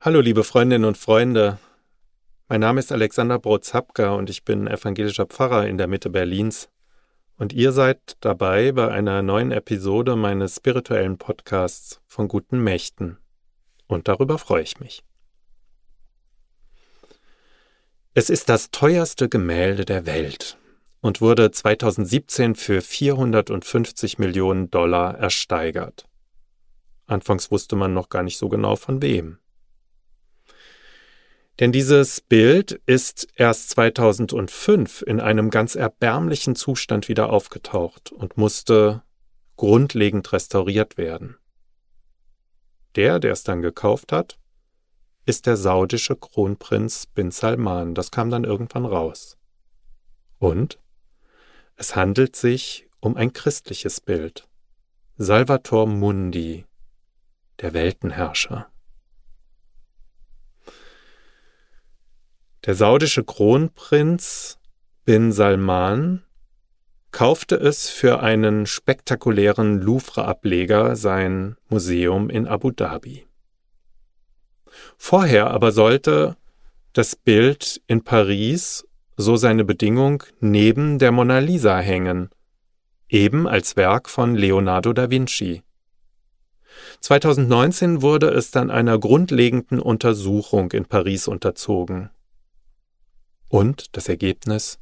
Hallo liebe Freundinnen und Freunde, mein Name ist Alexander Brotzapka und ich bin evangelischer Pfarrer in der Mitte Berlins. Und ihr seid dabei bei einer neuen Episode meines spirituellen Podcasts von guten Mächten. Und darüber freue ich mich. Es ist das teuerste Gemälde der Welt und wurde 2017 für 450 Millionen Dollar ersteigert. Anfangs wusste man noch gar nicht so genau von wem. Denn dieses Bild ist erst 2005 in einem ganz erbärmlichen Zustand wieder aufgetaucht und musste grundlegend restauriert werden. Der, der es dann gekauft hat, ist der saudische Kronprinz bin Salman. Das kam dann irgendwann raus. Und es handelt sich um ein christliches Bild. Salvator Mundi, der Weltenherrscher. Der saudische Kronprinz bin Salman kaufte es für einen spektakulären Louvre-Ableger sein Museum in Abu Dhabi. Vorher aber sollte das Bild in Paris, so seine Bedingung, neben der Mona Lisa hängen, eben als Werk von Leonardo da Vinci. 2019 wurde es dann einer grundlegenden Untersuchung in Paris unterzogen. Und das Ergebnis?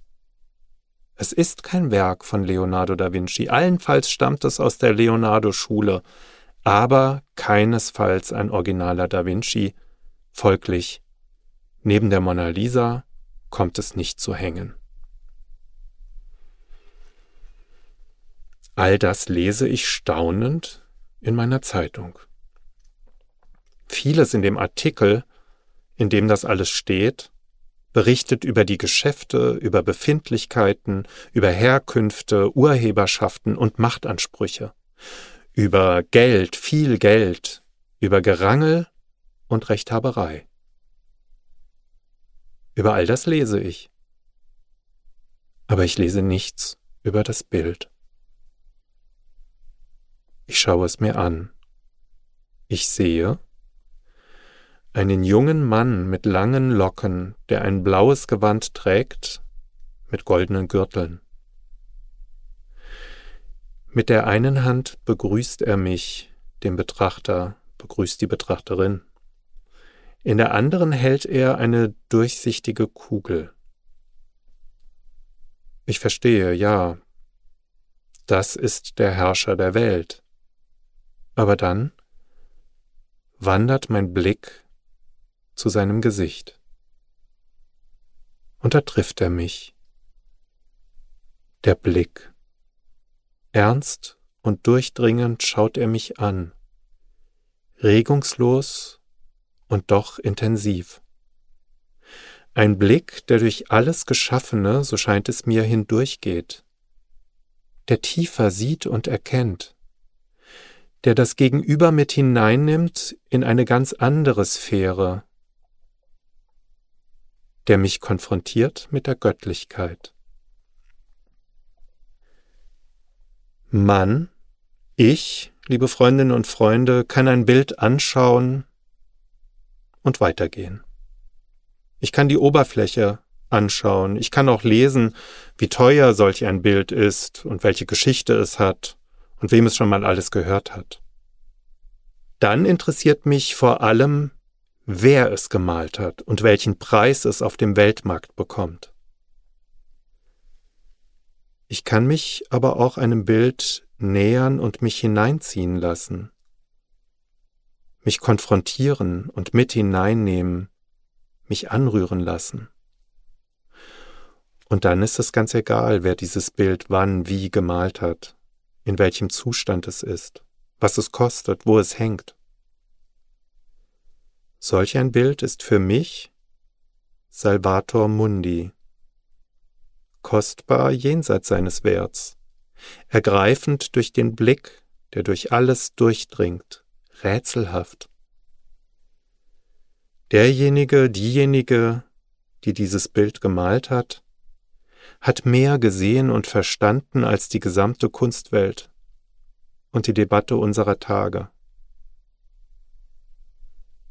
Es ist kein Werk von Leonardo da Vinci, allenfalls stammt es aus der Leonardo-Schule, aber keinesfalls ein originaler da Vinci, folglich, neben der Mona Lisa kommt es nicht zu hängen. All das lese ich staunend in meiner Zeitung. Vieles in dem Artikel, in dem das alles steht, berichtet über die Geschäfte, über Befindlichkeiten, über Herkünfte, Urheberschaften und Machtansprüche, über Geld, viel Geld, über Gerangel und Rechthaberei. Über all das lese ich. Aber ich lese nichts über das Bild. Ich schaue es mir an. Ich sehe, einen jungen Mann mit langen Locken, der ein blaues Gewand trägt, mit goldenen Gürteln. Mit der einen Hand begrüßt er mich, den Betrachter, begrüßt die Betrachterin. In der anderen hält er eine durchsichtige Kugel. Ich verstehe, ja, das ist der Herrscher der Welt. Aber dann wandert mein Blick zu seinem Gesicht. Und da trifft er mich. Der Blick. Ernst und durchdringend schaut er mich an, regungslos und doch intensiv. Ein Blick, der durch alles Geschaffene, so scheint es mir, hindurchgeht, der tiefer sieht und erkennt, der das Gegenüber mit hineinnimmt in eine ganz andere Sphäre, der mich konfrontiert mit der Göttlichkeit. Mann, ich, liebe Freundinnen und Freunde, kann ein Bild anschauen und weitergehen. Ich kann die Oberfläche anschauen, ich kann auch lesen, wie teuer solch ein Bild ist und welche Geschichte es hat und wem es schon mal alles gehört hat. Dann interessiert mich vor allem, wer es gemalt hat und welchen Preis es auf dem Weltmarkt bekommt. Ich kann mich aber auch einem Bild nähern und mich hineinziehen lassen, mich konfrontieren und mit hineinnehmen, mich anrühren lassen. Und dann ist es ganz egal, wer dieses Bild wann, wie gemalt hat, in welchem Zustand es ist, was es kostet, wo es hängt. Solch ein Bild ist für mich Salvator Mundi, kostbar jenseits seines Werts, ergreifend durch den Blick, der durch alles durchdringt, rätselhaft. Derjenige, diejenige, die dieses Bild gemalt hat, hat mehr gesehen und verstanden als die gesamte Kunstwelt und die Debatte unserer Tage.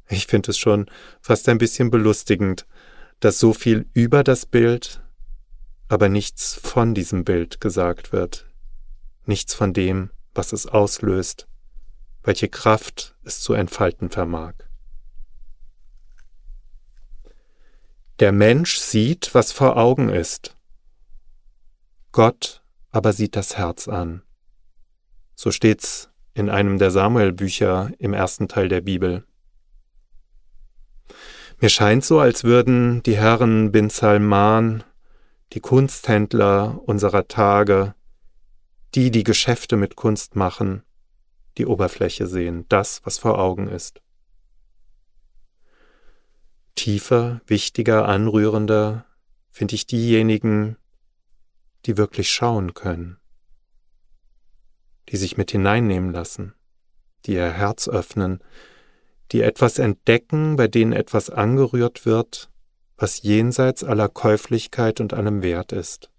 Ich finde es schon fast ein bisschen belustigend, dass so viel über das Bild, aber nichts von diesem Bild gesagt wird, nichts von dem, was es auslöst, welche Kraft es zu entfalten vermag. Der Mensch sieht, was vor Augen ist. Gott aber sieht das Herz an. So steht's in einem der Samuel-Bücher im ersten Teil der Bibel. Mir scheint so, als würden die Herren Bin Salman, die Kunsthändler unserer Tage, die, die Geschäfte mit Kunst machen, die Oberfläche sehen, das, was vor Augen ist. Tiefer, wichtiger, anrührender finde ich diejenigen, die wirklich schauen können, die sich mit hineinnehmen lassen, die ihr Herz öffnen, die etwas entdecken, bei denen etwas angerührt wird, was jenseits aller Käuflichkeit und allem Wert ist.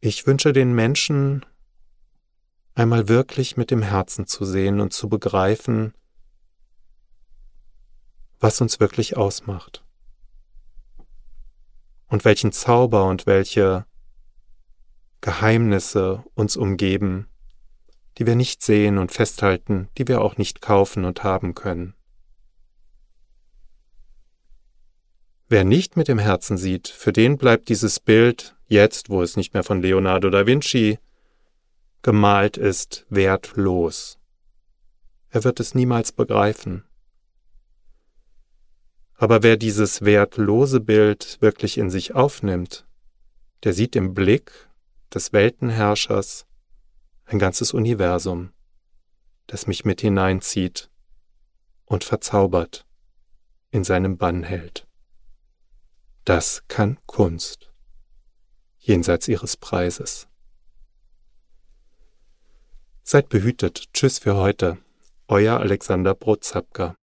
Ich wünsche den Menschen einmal wirklich mit dem Herzen zu sehen und zu begreifen, was uns wirklich ausmacht und welchen Zauber und welche Geheimnisse uns umgeben, die wir nicht sehen und festhalten, die wir auch nicht kaufen und haben können. Wer nicht mit dem Herzen sieht, für den bleibt dieses Bild, jetzt wo es nicht mehr von Leonardo da Vinci gemalt ist, wertlos. Er wird es niemals begreifen. Aber wer dieses wertlose Bild wirklich in sich aufnimmt, der sieht im Blick des Weltenherrschers ein ganzes Universum, das mich mit hineinzieht und verzaubert, in seinem Bann hält. Das kann Kunst, jenseits ihres Preises. Seid behütet. Tschüss für heute. Euer Alexander Brotzapka.